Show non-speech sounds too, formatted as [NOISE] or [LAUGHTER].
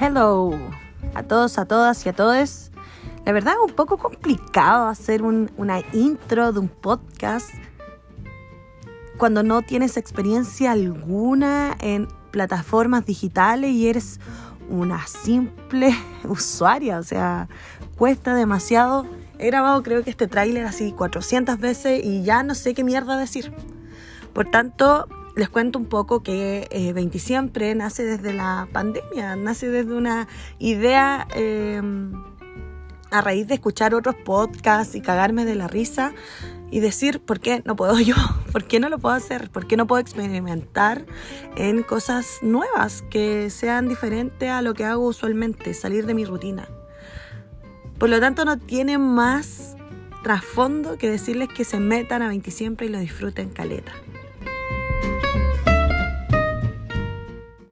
Hello a todos, a todas y a todos. La verdad es un poco complicado hacer una intro de un podcast cuando no tienes experiencia alguna en plataformas digitales y eres una simple [LAUGHS] usuaria. O sea, cuesta demasiado. He grabado creo que este tráiler así 400 veces y ya no sé qué mierda decir. Por tanto, les cuento un poco que eh, Siempre nace desde la pandemia, nace desde una idea em, a raíz de escuchar otros podcasts y cagarme de la risa y decir, ¿por qué no puedo yo? [LAUGHS] ¿Por qué no lo puedo hacer? ¿Por qué no puedo experimentar en cosas nuevas que sean diferentes a lo que hago usualmente, salir de mi rutina? Por lo tanto, no tiene más trasfondo que decirles que se metan a 20 siempre y lo disfruten caleta.